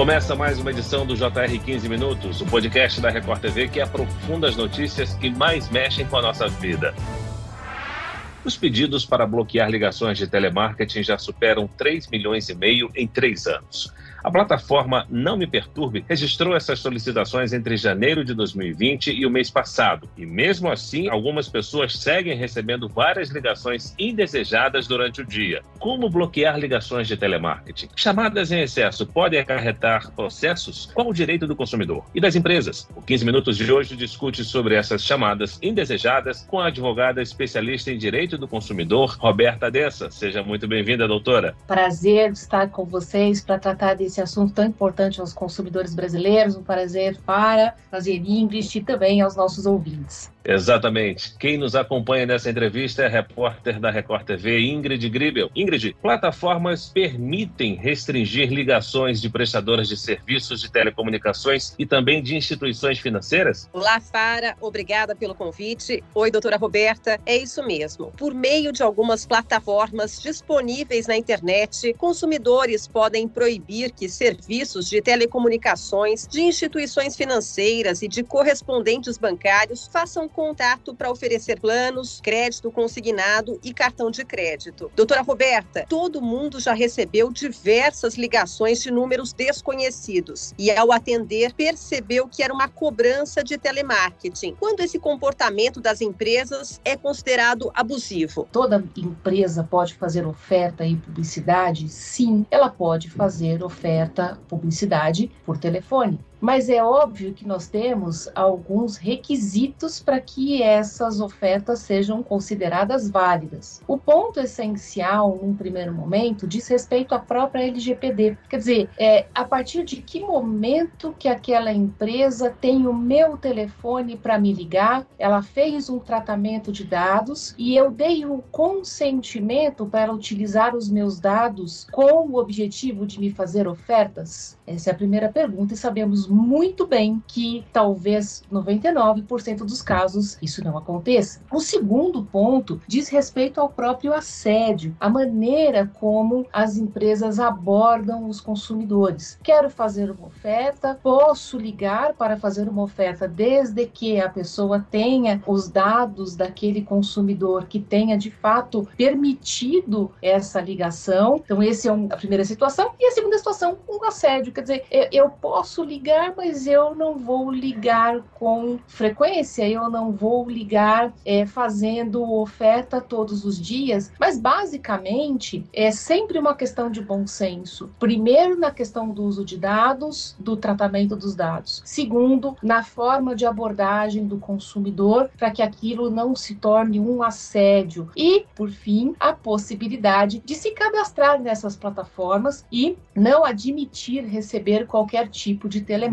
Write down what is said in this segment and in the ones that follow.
Começa mais uma edição do JR 15 Minutos, o podcast da Record TV que aprofunda as notícias que mais mexem com a nossa vida. Os pedidos para bloquear ligações de telemarketing já superam 3 milhões e meio em três anos. A plataforma Não Me Perturbe registrou essas solicitações entre janeiro de 2020 e o mês passado. E mesmo assim, algumas pessoas seguem recebendo várias ligações indesejadas durante o dia. Como bloquear ligações de telemarketing? Chamadas em excesso podem acarretar processos? Qual o direito do consumidor? E das empresas? O 15 Minutos de hoje discute sobre essas chamadas indesejadas com a advogada especialista em direito do consumidor, Roberta Dessa. Seja muito bem-vinda, doutora. Prazer estar com vocês para tratar desse esse assunto tão importante aos consumidores brasileiros. Um prazer para fazer Ingrid e também aos nossos ouvintes. Exatamente. Quem nos acompanha nessa entrevista é a repórter da Record TV, Ingrid Gribel. Ingrid, plataformas permitem restringir ligações de prestadoras de serviços de telecomunicações e também de instituições financeiras? Olá, Fara. Obrigada pelo convite. Oi, doutora Roberta. É isso mesmo. Por meio de algumas plataformas disponíveis na internet, consumidores podem proibir que serviços de telecomunicações, de instituições financeiras e de correspondentes bancários façam contato para oferecer planos, crédito consignado e cartão de crédito. Doutora Roberta, todo mundo já recebeu diversas ligações de números desconhecidos e, ao atender, percebeu que era uma cobrança de telemarketing. Quando esse comportamento das empresas é considerado abusivo? Toda empresa pode fazer oferta e publicidade? Sim, ela pode fazer oferta, publicidade por telefone. Mas é óbvio que nós temos alguns requisitos para que essas ofertas sejam consideradas válidas. O ponto essencial, num primeiro momento, diz respeito à própria LGPD. Quer dizer, é, a partir de que momento que aquela empresa tem o meu telefone para me ligar, ela fez um tratamento de dados e eu dei o consentimento para utilizar os meus dados com o objetivo de me fazer ofertas? Essa é a primeira pergunta e sabemos muito bem que talvez 99% dos casos isso não aconteça. O segundo ponto diz respeito ao próprio assédio, a maneira como as empresas abordam os consumidores. Quero fazer uma oferta, posso ligar para fazer uma oferta desde que a pessoa tenha os dados daquele consumidor que tenha de fato permitido essa ligação. Então, essa é a primeira situação. E a segunda situação, um assédio Quer dizer, eu posso ligar, mas eu não vou ligar com frequência, eu não vou ligar é, fazendo oferta todos os dias. Mas basicamente é sempre uma questão de bom senso. Primeiro, na questão do uso de dados, do tratamento dos dados. Segundo, na forma de abordagem do consumidor, para que aquilo não se torne um assédio. E, por fim, a possibilidade de se cadastrar nessas plataformas e não admitir receber qualquer tipo de telemarketing.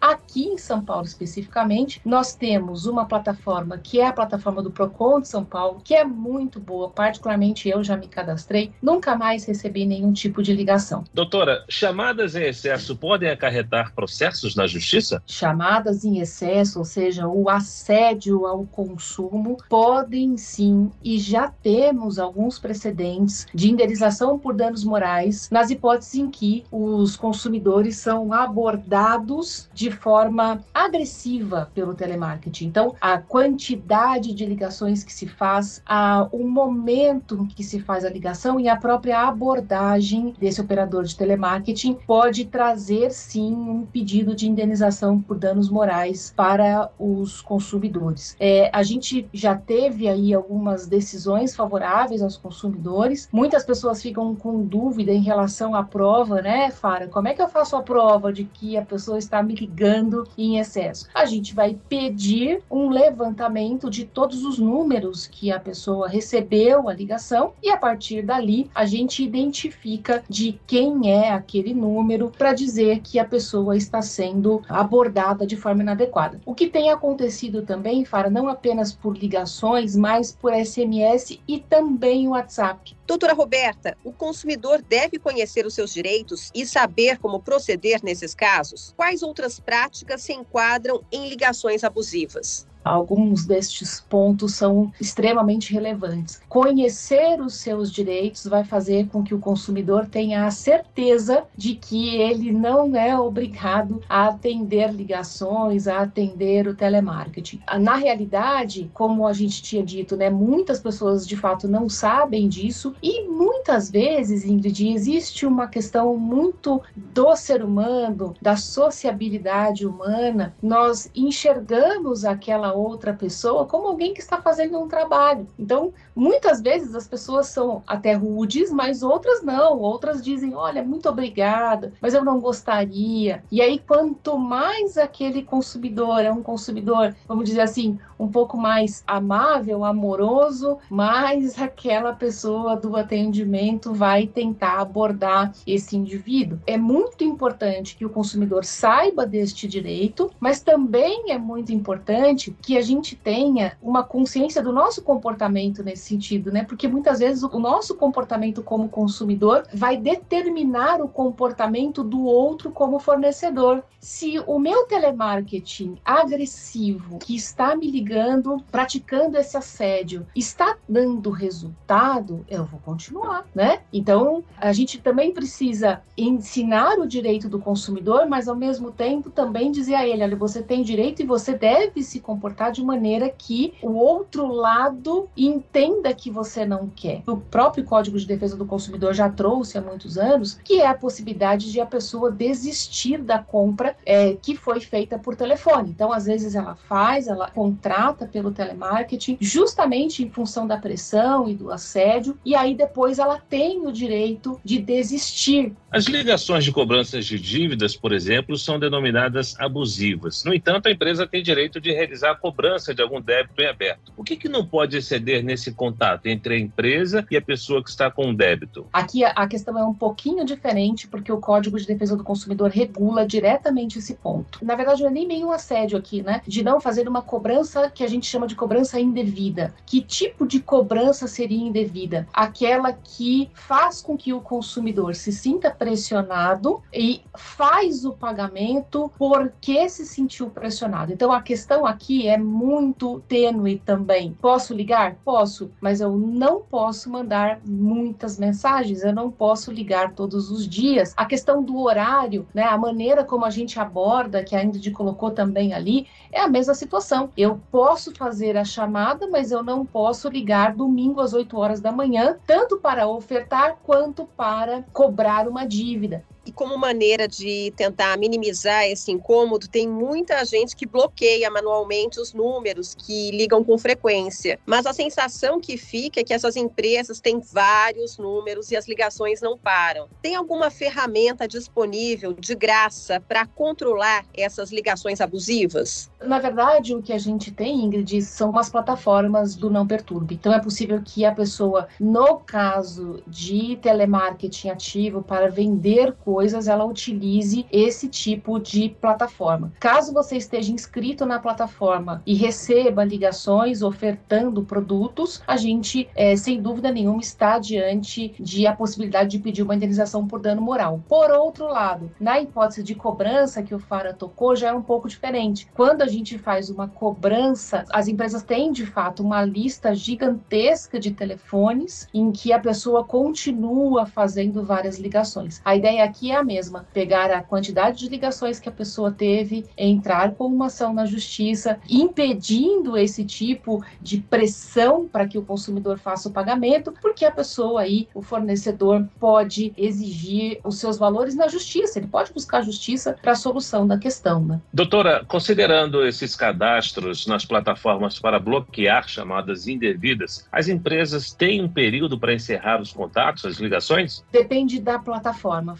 Aqui em São Paulo, especificamente, nós temos uma plataforma que é a plataforma do Procon de São Paulo, que é muito boa, particularmente eu já me cadastrei, nunca mais recebi nenhum tipo de ligação. Doutora, chamadas em excesso podem acarretar processos na justiça? Chamadas em excesso, ou seja, o assédio ao consumo, podem sim, e já temos alguns precedentes de indenização por danos morais nas hipóteses em que os consumidores são abordados de forma agressiva pelo telemarketing. Então, a quantidade de ligações que se faz, a, o momento em que se faz a ligação e a própria abordagem desse operador de telemarketing pode trazer sim um pedido de indenização por danos morais para os consumidores. É, a gente já teve aí algumas decisões favoráveis aos consumidores. Muitas pessoas ficam com dúvida em relação à prova, né, Fara? Como é que eu faço a prova de que a pessoa está me ligando em excesso? A gente vai pedir um levantamento de todos os números que a pessoa recebeu a ligação e a partir dali a gente identifica de quem é aquele número para dizer que a pessoa está sendo abordada de forma inadequada. O que tem acontecido também, Fara, não apenas por ligações, mas por SMS e também WhatsApp. Doutora Roberta, o consumidor deve conhecer os seus direitos e saber como proceder nesses casos? Quais outras práticas se enquadram em ligações abusivas? Alguns destes pontos são extremamente relevantes. Conhecer os seus direitos vai fazer com que o consumidor tenha a certeza de que ele não é obrigado a atender ligações, a atender o telemarketing. Na realidade, como a gente tinha dito, né, muitas pessoas de fato não sabem disso e muitas vezes, Ingrid, existe uma questão muito do ser humano, da sociabilidade humana. Nós enxergamos aquela outra pessoa como alguém que está fazendo um trabalho. Então, muitas vezes as pessoas são até rudes, mas outras não. Outras dizem: Olha, muito obrigada, mas eu não gostaria. E aí, quanto mais aquele consumidor é um consumidor, vamos dizer assim, um pouco mais amável, amoroso, mais aquela pessoa do atendimento vai tentar abordar esse indivíduo. É muito importante que o consumidor saiba deste direito, mas também é muito importante que a gente tenha uma consciência do nosso comportamento nesse sentido, né? Porque muitas vezes o nosso comportamento como consumidor vai determinar o comportamento do outro como fornecedor. Se o meu telemarketing agressivo que está me ligando, praticando esse assédio, está dando resultado, eu vou continuar, né? Então, a gente também precisa ensinar o direito do consumidor, mas ao mesmo tempo também dizer a ele, olha, você tem direito e você deve se comportar de maneira que o outro lado entenda que você não quer. O próprio Código de Defesa do Consumidor já trouxe há muitos anos que é a possibilidade de a pessoa desistir da compra é, que foi feita por telefone. Então, às vezes ela faz, ela contrata pelo telemarketing, justamente em função da pressão e do assédio, e aí depois ela tem o direito de desistir. As ligações de cobranças de dívidas, por exemplo, são denominadas abusivas. No entanto, a empresa tem direito de realizar cobrança de algum débito em aberto. O que, que não pode exceder nesse contato entre a empresa e a pessoa que está com o débito? Aqui a questão é um pouquinho diferente, porque o Código de Defesa do Consumidor regula diretamente esse ponto. Na verdade, não é nem meio assédio aqui, né? De não fazer uma cobrança que a gente chama de cobrança indevida. Que tipo de cobrança seria indevida? Aquela que faz com que o consumidor se sinta pressionado e faz o pagamento porque se sentiu pressionado. Então a questão aqui é muito tênue também. Posso ligar? Posso, mas eu não posso mandar muitas mensagens, eu não posso ligar todos os dias. A questão do horário, né, a maneira como a gente aborda, que a Ingrid colocou também ali, é a mesma situação. Eu posso fazer a chamada, mas eu não posso ligar domingo às 8 horas da manhã, tanto para ofertar quanto para cobrar uma dívida. E como maneira de tentar minimizar esse incômodo, tem muita gente que bloqueia manualmente os números que ligam com frequência. Mas a sensação que fica é que essas empresas têm vários números e as ligações não param. Tem alguma ferramenta disponível de graça para controlar essas ligações abusivas? Na verdade, o que a gente tem, Ingrid, são as plataformas do Não Perturbe. Então é possível que a pessoa, no caso de telemarketing ativo para vender coisas, coisas, ela utilize esse tipo de plataforma. Caso você esteja inscrito na plataforma e receba ligações ofertando produtos, a gente, é, sem dúvida nenhuma, está diante de a possibilidade de pedir uma indenização por dano moral. Por outro lado, na hipótese de cobrança que o Fara tocou, já é um pouco diferente. Quando a gente faz uma cobrança, as empresas têm de fato uma lista gigantesca de telefones em que a pessoa continua fazendo várias ligações. A ideia aqui é a mesma: pegar a quantidade de ligações que a pessoa teve, entrar com uma ação na justiça, impedindo esse tipo de pressão para que o consumidor faça o pagamento, porque a pessoa aí, o fornecedor, pode exigir os seus valores na justiça, ele pode buscar justiça para a solução da questão. Né? Doutora, considerando esses cadastros nas plataformas para bloquear chamadas indevidas, as empresas têm um período para encerrar os contatos, as ligações? Depende da plataforma,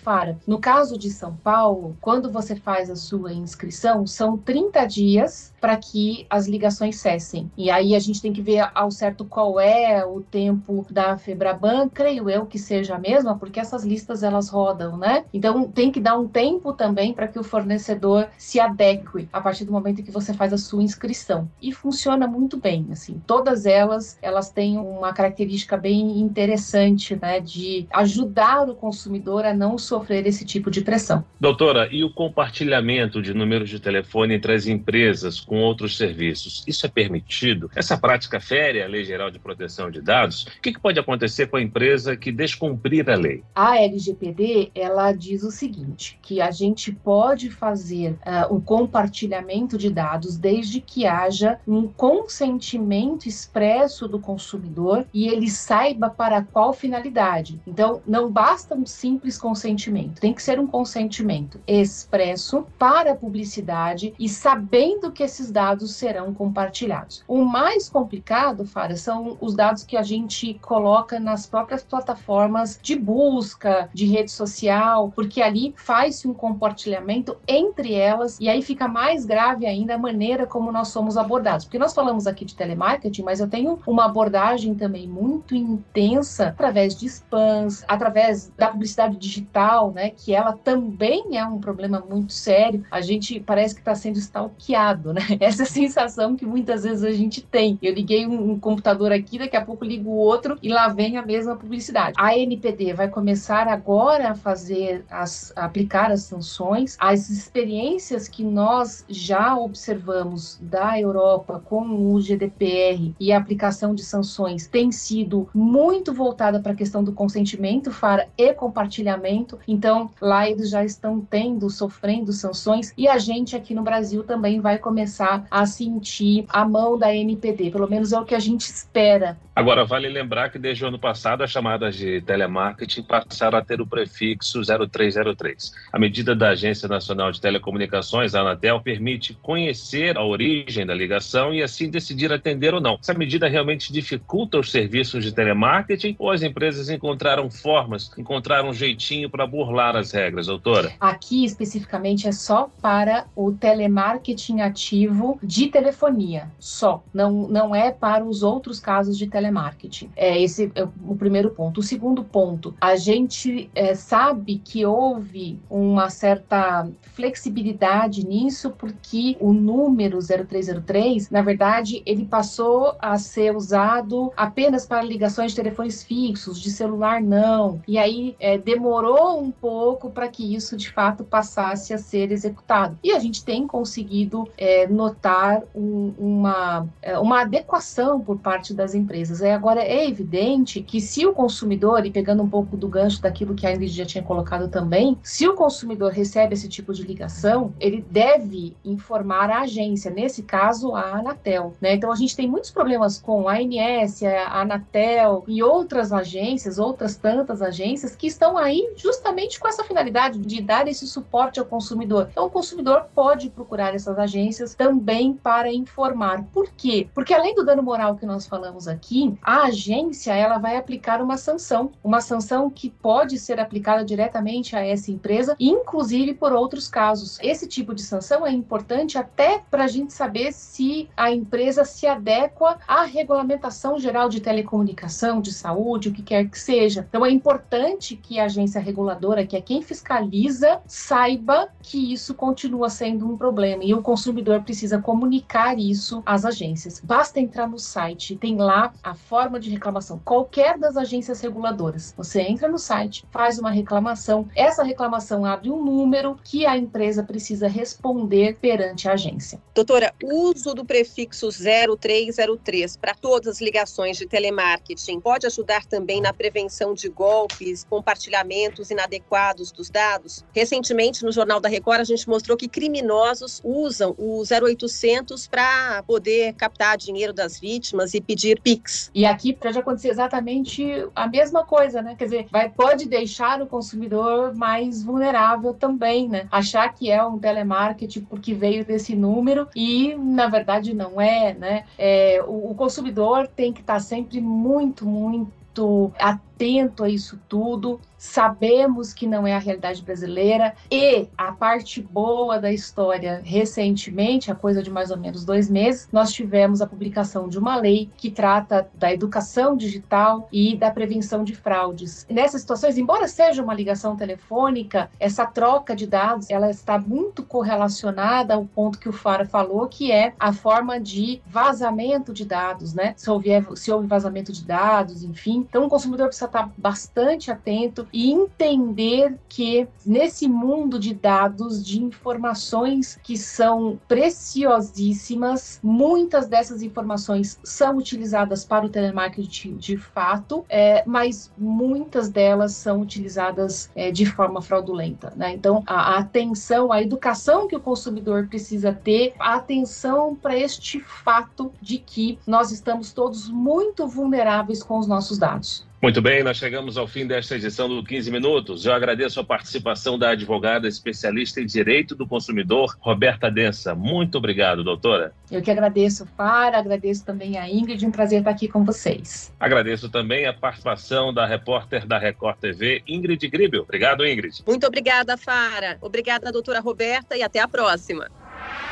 No caso de São Paulo, quando você faz a sua inscrição, são 30 dias para que as ligações cessem. E aí a gente tem que ver ao certo qual é o tempo da Febraban, creio eu que seja a mesma, porque essas listas elas rodam, né? Então tem que dar um tempo também para que o fornecedor se adeque a partir do momento que você faz a sua inscrição. E funciona muito bem, assim. Todas elas, elas têm uma característica bem interessante, né, de ajudar o consumidor a não sofrer esse tipo de pressão. Doutora, e o compartilhamento de números de telefone entre as empresas com outros serviços, isso é permitido? Essa prática fere a Lei Geral de Proteção de Dados? O que, que pode acontecer com a empresa que descumprir a lei? A LGPD, ela diz o seguinte, que a gente pode fazer uh, o compartilhamento de dados desde que haja um consentimento expresso do consumidor e ele saiba para qual finalidade. Então, não basta um simples consentimento, tem que ser um consentimento expresso para a publicidade e sabendo que esses dados serão compartilhados. O mais complicado, Fara, são os dados que a gente coloca nas próprias plataformas de busca, de rede social, porque ali faz-se um compartilhamento entre elas e aí fica mais grave ainda a maneira como nós somos abordados. Porque nós falamos aqui de telemarketing, mas eu tenho uma abordagem também muito intensa através de spams, através da publicidade digital, né, que ela também é um problema muito sério. A gente parece que está sendo stalkeado, né? Essa é a sensação que muitas vezes a gente tem. Eu liguei um, um computador aqui, daqui a pouco ligo o outro e lá vem a mesma publicidade. A NPD vai começar agora a fazer as a aplicar as sanções. As experiências que nós já observamos da Europa com o GDPR e a aplicação de sanções tem sido muito voltada para a questão do consentimento FARA e compartilhamento. Então, lá eles já estão tendo, sofrendo sanções e a gente aqui no Brasil também vai começar a sentir a mão da NPD, pelo menos é o que a gente espera. Agora, vale lembrar que desde o ano passado as chamadas de telemarketing passaram a ter o prefixo 0303. A medida da Agência Nacional de Telecomunicações, a Anatel, permite conhecer a origem da ligação e assim decidir atender ou não. Essa medida realmente dificulta os serviços de telemarketing ou as empresas encontraram formas, encontraram um jeitinho para burlar as regras, doutora? Aqui especificamente é só para o telemarketing ativo de telefonia, só. Não, não é para os outros casos de telemarketing. É esse é o primeiro ponto. O segundo ponto, a gente é, sabe que houve uma certa flexibilidade nisso, porque o número 0303, na verdade, ele passou a ser usado apenas para ligações de telefones fixos, de celular não. E aí é, demorou um pouco para que isso de fato passasse a ser executado. E a gente tem conseguido é, notar um, uma, é, uma adequação por parte das empresas. É, agora, é evidente que se o consumidor, e pegando um pouco do gancho daquilo que a Ingrid já tinha colocado também, se o consumidor recebe esse tipo de ligação, ele deve informar a agência, nesse caso a Anatel. Né? Então a gente tem muitos problemas com a ANS, a Anatel e outras agências, outras tantas agências que estão aí justamente com essa finalidade de dar esse suporte ao consumidor. Então o consumidor pode procurar essas agências também para informar. Por quê? Porque além do dano moral que nós falamos aqui, a agência ela vai aplicar uma sanção, uma sanção que pode ser aplicada diretamente a essa empresa, inclusive por outros casos. Esse tipo de sanção é importante até para a gente saber se a empresa se adequa à regulamentação geral de telecomunicação, de saúde, o que quer que seja. Então é importante que a agência reguladora, que é quem fiscaliza, saiba que isso continua sendo um problema e o consumidor precisa comunicar isso às agências. Basta entrar no site, tem lá a forma de reclamação, qualquer das agências reguladoras. Você entra no site, faz uma reclamação, essa reclamação abre um número que a empresa precisa responder perante a agência. Doutora, o uso do prefixo 0303 para todas as ligações de telemarketing pode ajudar também na prevenção de golpes, compartilhamentos inadequados dos dados? Recentemente, no Jornal da Record, a gente mostrou que criminosos usam o 0800 para poder captar dinheiro das vítimas e pedir Pix. E aqui pode acontecer exatamente a mesma coisa, né? Quer dizer, vai, pode deixar o consumidor mais vulnerável também, né? Achar que é um telemarketing porque veio desse número e, na verdade, não é, né? É, o, o consumidor tem que estar sempre muito, muito atento a isso tudo, sabemos que não é a realidade brasileira e a parte boa da história, recentemente, a coisa de mais ou menos dois meses, nós tivemos a publicação de uma lei que trata da educação digital e da prevenção de fraudes. Nessas situações, embora seja uma ligação telefônica, essa troca de dados, ela está muito correlacionada ao ponto que o Fara falou, que é a forma de vazamento de dados, né? Se houve, se houve vazamento de dados, enfim. Então, o consumidor precisa estar tá bastante atento e entender que nesse mundo de dados, de informações que são preciosíssimas, muitas dessas informações são utilizadas para o telemarketing de fato, é, mas muitas delas são utilizadas é, de forma fraudulenta. Né? Então, a, a atenção, a educação que o consumidor precisa ter, a atenção para este fato de que nós estamos todos muito vulneráveis com os nossos dados. Muito bem, nós chegamos ao fim desta edição do 15 Minutos. Eu agradeço a participação da advogada especialista em direito do consumidor, Roberta Densa. Muito obrigado, doutora. Eu que agradeço, Fara, agradeço também a Ingrid, um prazer estar aqui com vocês. Agradeço também a participação da repórter da Record TV, Ingrid Gribel. Obrigado, Ingrid. Muito obrigada, Fara. Obrigada, doutora Roberta, e até a próxima.